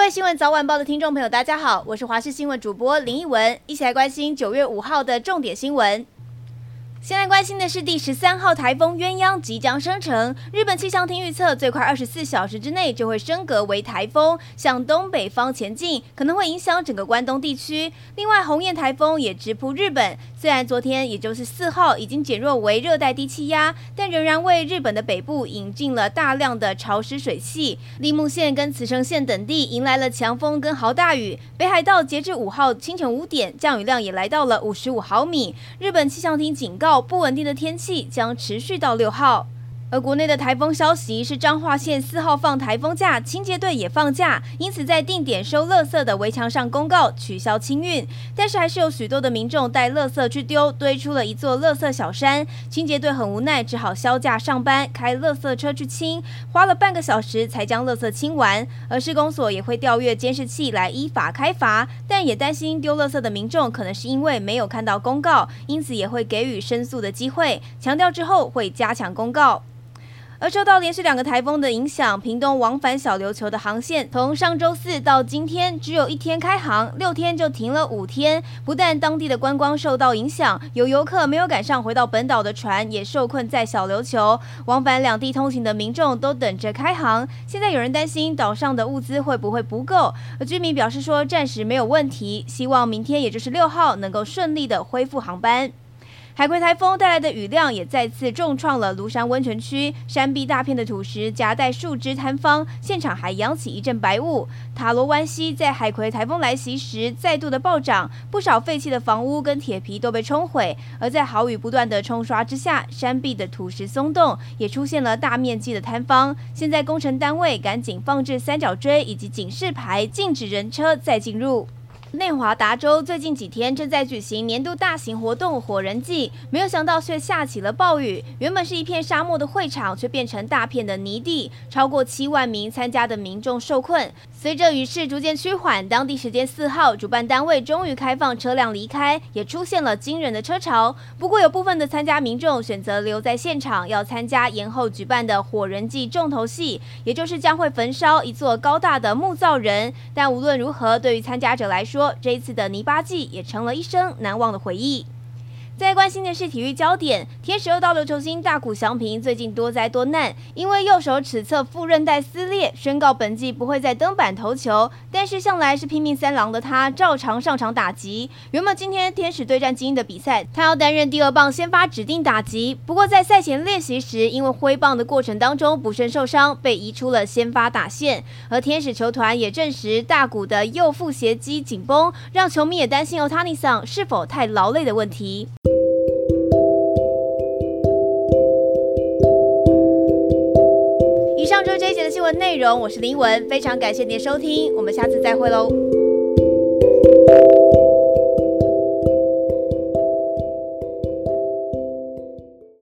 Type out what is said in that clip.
各位新闻早晚报的听众朋友，大家好，我是华视新闻主播林奕文，一起来关心九月五号的重点新闻。先来关心的是第十三号台风鸳鸯即将生成，日本气象厅预测最快二十四小时之内就会升格为台风，向东北方前进，可能会影响整个关东地区。另外，鸿雁台风也直扑日本，虽然昨天也就是四号已经减弱为热带低气压，但仍然为日本的北部引进了大量的潮湿水汽，栃木县跟茨城县等地迎来了强风跟豪大雨。北海道截至五号清晨五点，降雨量也来到了五十五毫米。日本气象厅警告。不稳定的天气将持续到六号。而国内的台风消息是，彰化县四号放台风假，清洁队也放假，因此在定点收垃圾的围墙上公告取消清运。但是还是有许多的民众带垃圾去丢，堆出了一座垃圾小山。清洁队很无奈，只好销假上班，开垃圾车去清，花了半个小时才将垃圾清完。而施工所也会调阅监视器来依法开罚，但也担心丢垃圾的民众可能是因为没有看到公告，因此也会给予申诉的机会，强调之后会加强公告。而受到连续两个台风的影响，屏东往返小琉球的航线从上周四到今天只有一天开航，六天就停了五天。不但当地的观光受到影响，有游客没有赶上回到本岛的船也受困在小琉球。往返两地通行的民众都等着开航。现在有人担心岛上的物资会不会不够，而居民表示说暂时没有问题，希望明天也就是六号能够顺利的恢复航班。海葵台风带来的雨量也再次重创了庐山温泉区，山壁大片的土石夹带树枝坍方，现场还扬起一阵白雾。塔罗湾溪在海葵台风来袭时再度的暴涨，不少废弃的房屋跟铁皮都被冲毁。而在豪雨不断的冲刷之下，山壁的土石松动，也出现了大面积的坍方。现在工程单位赶紧放置三角锥以及警示牌，禁止人车再进入。内华达州最近几天正在举行年度大型活动——火人祭，没有想到却下起了暴雨。原本是一片沙漠的会场，却变成大片的泥地，超过七万名参加的民众受困。随着雨势逐渐趋缓，当地时间四号，主办单位终于开放车辆离开，也出现了惊人的车潮。不过，有部分的参加民众选择留在现场，要参加延后举办的火人祭重头戏，也就是将会焚烧一座高大的木造人。但无论如何，对于参加者来说，说这一次的泥巴祭也成了一生难忘的回忆。再关心的是体育焦点，天使二刀流球星大谷翔平最近多灾多难，因为右手尺侧副韧带撕裂，宣告本季不会再登板投球。但是向来是拼命三郎的他，照常上场打击。原本今天天使对战金莺的比赛，他要担任第二棒先发指定打击，不过在赛前练习时，因为挥棒的过程当中不慎受伤，被移出了先发打线。而天使球团也证实，大谷的右腹斜肌紧绷，让球迷也担心欧塔尼桑是否太劳累的问题。上就是这一节的新闻内容，我是林文，非常感谢您的收听，我们下次再会喽。